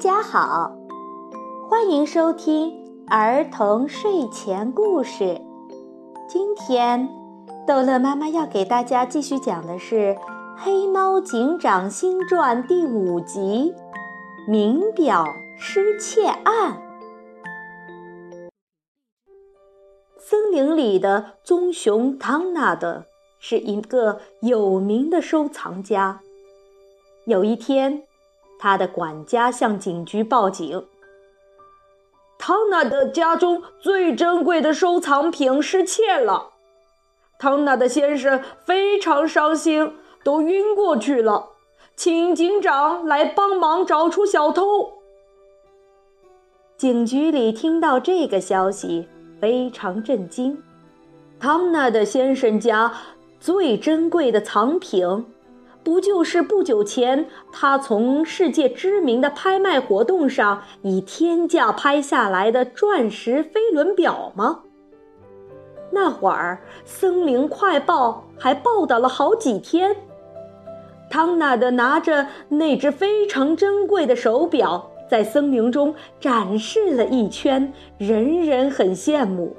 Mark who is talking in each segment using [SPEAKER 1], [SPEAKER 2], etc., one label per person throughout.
[SPEAKER 1] 家好，欢迎收听儿童睡前故事。今天，逗乐妈妈要给大家继续讲的是《黑猫警长新传》第五集《名表失窃案》。森林里的棕熊汤纳德是一个有名的收藏家。有一天，他的管家向警局报警：
[SPEAKER 2] 汤纳德家中最珍贵的收藏品失窃了。汤纳德先生非常伤心，都晕过去了，请警长来帮忙找出小偷。
[SPEAKER 1] 警局里听到这个消息，非常震惊。
[SPEAKER 2] 汤纳德先生家最珍贵的藏品。不就是不久前他从世界知名的拍卖活动上以天价拍下来的钻石飞轮表吗？那会儿《森林快报》还报道了好几天，汤纳德拿着那只非常珍贵的手表在森林中展示了一圈，人人很羡慕。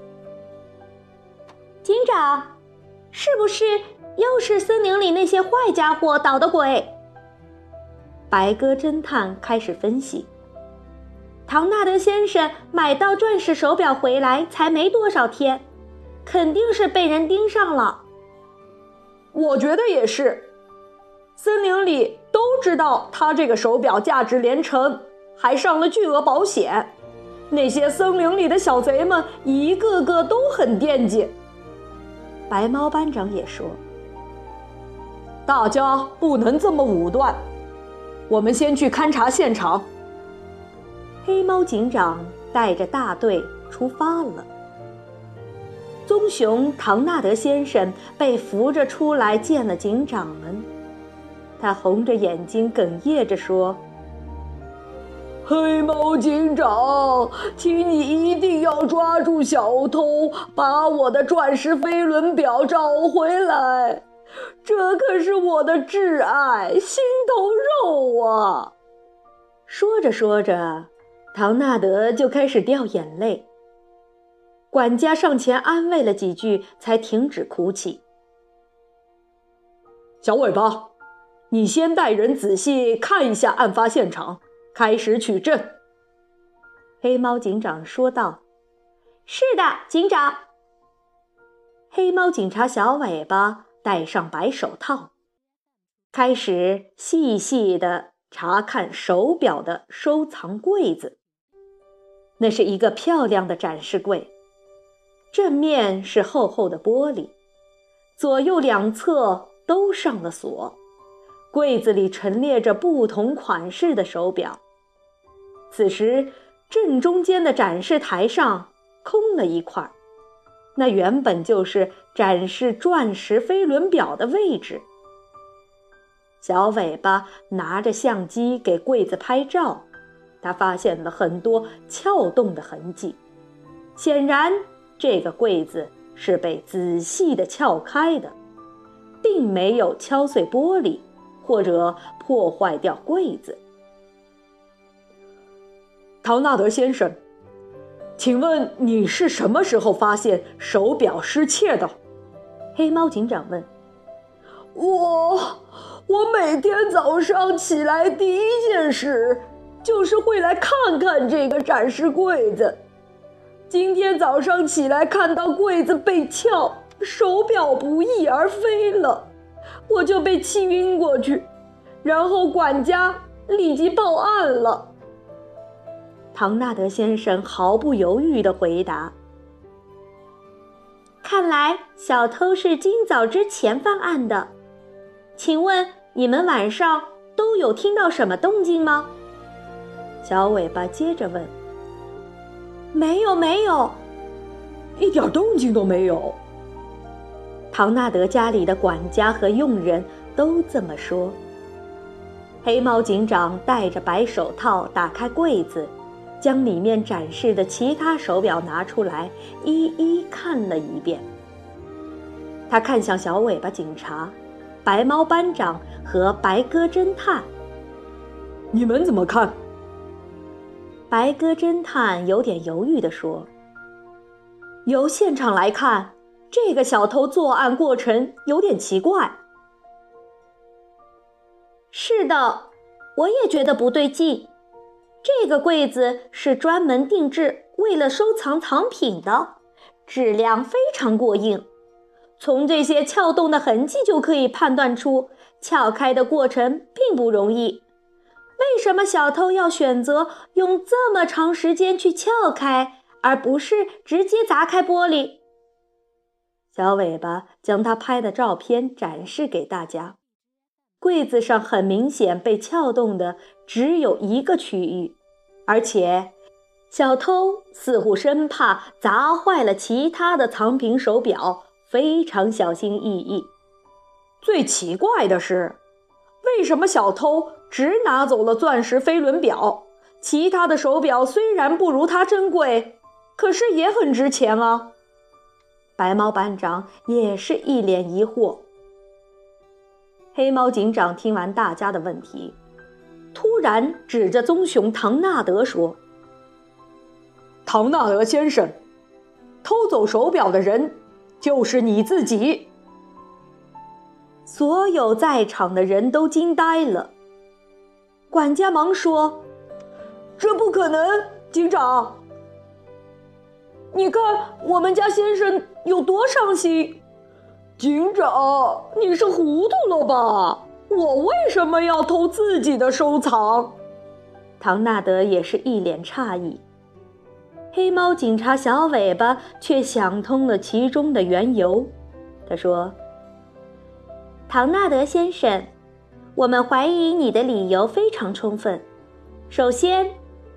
[SPEAKER 1] 警长，是不是？又是森林里那些坏家伙捣的鬼。
[SPEAKER 2] 白鸽侦探开始分析：
[SPEAKER 1] 唐纳德先生买到钻石手表回来才没多少天，肯定是被人盯上了。
[SPEAKER 2] 我觉得也是，森林里都知道他这个手表价值连城，还上了巨额保险。那些森林里的小贼们一个个都很惦记。白猫班长也说。大家不能这么武断，我们先去勘察现场。
[SPEAKER 1] 黑猫警长带着大队出发了。棕熊唐纳德先生被扶着出来见了警长们，他红着眼睛哽咽着说：“
[SPEAKER 2] 黑猫警长，请你一定要抓住小偷，把我的钻石飞轮表找回来。”这可是我的挚爱，心头肉啊！
[SPEAKER 1] 说着说着，唐纳德就开始掉眼泪。管家上前安慰了几句，才停止哭泣。
[SPEAKER 2] 小尾巴，你先带人仔细看一下案发现场，开始取证。
[SPEAKER 1] 黑猫警长说道：“是的，警长。”黑猫警察小尾巴。戴上白手套，开始细细的查看手表的收藏柜子。那是一个漂亮的展示柜，正面是厚厚的玻璃，左右两侧都上了锁。柜子里陈列着不同款式的手表。此时，正中间的展示台上空了一块儿。那原本就是展示钻石飞轮表的位置。小尾巴拿着相机给柜子拍照，他发现了很多撬动的痕迹，显然这个柜子是被仔细的撬开的，并没有敲碎玻璃或者破坏掉柜子。
[SPEAKER 2] 唐纳德先生。请问你是什么时候发现手表失窃的？
[SPEAKER 1] 黑猫警长问。
[SPEAKER 2] 我我每天早上起来第一件事就是会来看看这个展示柜子。今天早上起来看到柜子被撬，手表不翼而飞了，我就被气晕过去，然后管家立即报案了。
[SPEAKER 1] 唐纳德先生毫不犹豫地回答：“看来小偷是今早之前犯案的。请问你们晚上都有听到什么动静吗？”小尾巴接着问：“
[SPEAKER 2] 没有，没有，一点动静都没有。”
[SPEAKER 1] 唐纳德家里的管家和佣人都这么说。黑猫警长戴着白手套打开柜子。将里面展示的其他手表拿出来，一一看了一遍。他看向小尾巴警察、白猫班长和白鸽侦探：“
[SPEAKER 2] 你们怎么看？”
[SPEAKER 1] 白鸽侦探有点犹豫地说：“由现场来看，这个小偷作案过程有点奇怪。”“
[SPEAKER 2] 是的，我也觉得不对劲。这个柜子是专门定制为了收藏藏品的，质量非常过硬。从这些撬动的痕迹就可以判断出，撬开的过程并不容易。”为什么小偷要选择用这么长时间去撬开，而不是直接砸开玻璃？
[SPEAKER 1] 小尾巴将他拍的照片展示给大家。柜子上很明显被撬动的只有一个区域，而且小偷似乎生怕砸坏了其他的藏品手表，非常小心翼翼。最奇怪的是。为什么小偷只拿走了钻石飞轮表？其他的手表虽然不如它珍贵，可是也很值钱啊！白猫班长也是一脸疑惑。黑猫警长听完大家的问题，突然指着棕熊唐纳德说：“唐纳德先生，偷走手表的人就是你自己。”所有在场的人都惊呆了。管家忙说：“这不可能，警长！你看我们家先生有多伤心。警长，你是糊涂了吧？我为什么要偷自己的收藏？”唐纳德也是一脸诧异。黑猫警察小尾巴却想通了其中的缘由，他说。
[SPEAKER 2] 唐纳德先生，我们怀疑你的理由非常充分。首先，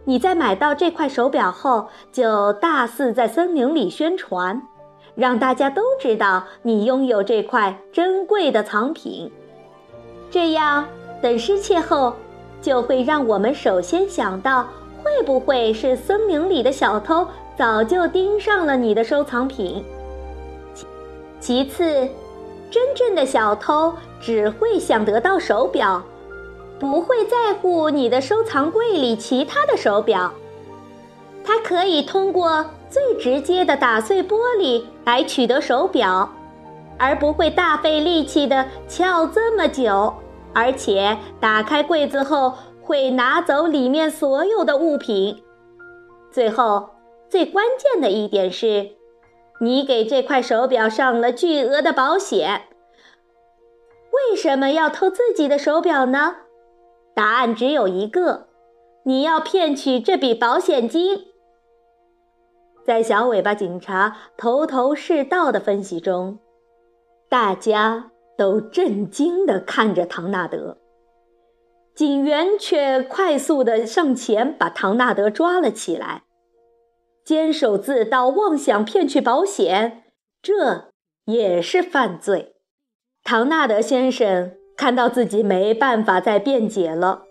[SPEAKER 2] 你在买到这块手表后，就大肆在森林里宣传，让大家都知道你拥有这块珍贵的藏品。这样，等失窃后，就会让我们首先想到，会不会是森林里的小偷早就盯上了你的收藏品。其次，真正的小偷只会想得到手表，不会在乎你的收藏柜里其他的手表。他可以通过最直接的打碎玻璃来取得手表，而不会大费力气的撬这么久。而且打开柜子后会拿走里面所有的物品。最后，最关键的一点是。你给这块手表上了巨额的保险，为什么要偷自己的手表呢？答案只有一个：你要骗取这笔保险金。
[SPEAKER 1] 在小尾巴警察头头是道的分析中，大家都震惊地看着唐纳德，警员却快速地上前把唐纳德抓了起来。监守自盗、妄想骗取保险，这也是犯罪。唐纳德先生看到自己没办法再辩解了，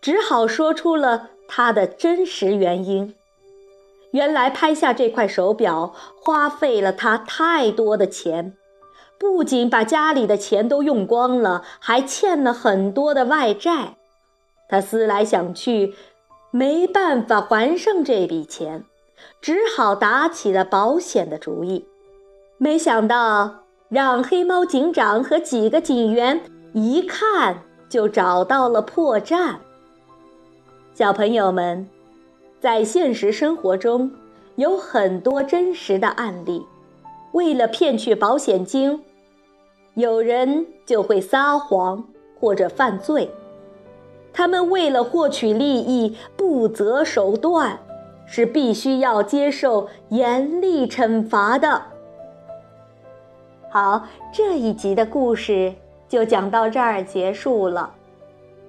[SPEAKER 1] 只好说出了他的真实原因。原来拍下这块手表花费了他太多的钱，不仅把家里的钱都用光了，还欠了很多的外债。他思来想去，没办法还上这笔钱。只好打起了保险的主意，没想到让黑猫警长和几个警员一看就找到了破绽。小朋友们，在现实生活中有很多真实的案例，为了骗取保险金，有人就会撒谎或者犯罪，他们为了获取利益不择手段。是必须要接受严厉惩罚的。好，这一集的故事就讲到这儿结束了，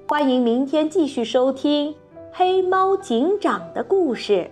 [SPEAKER 1] 欢迎明天继续收听黑猫警长的故事。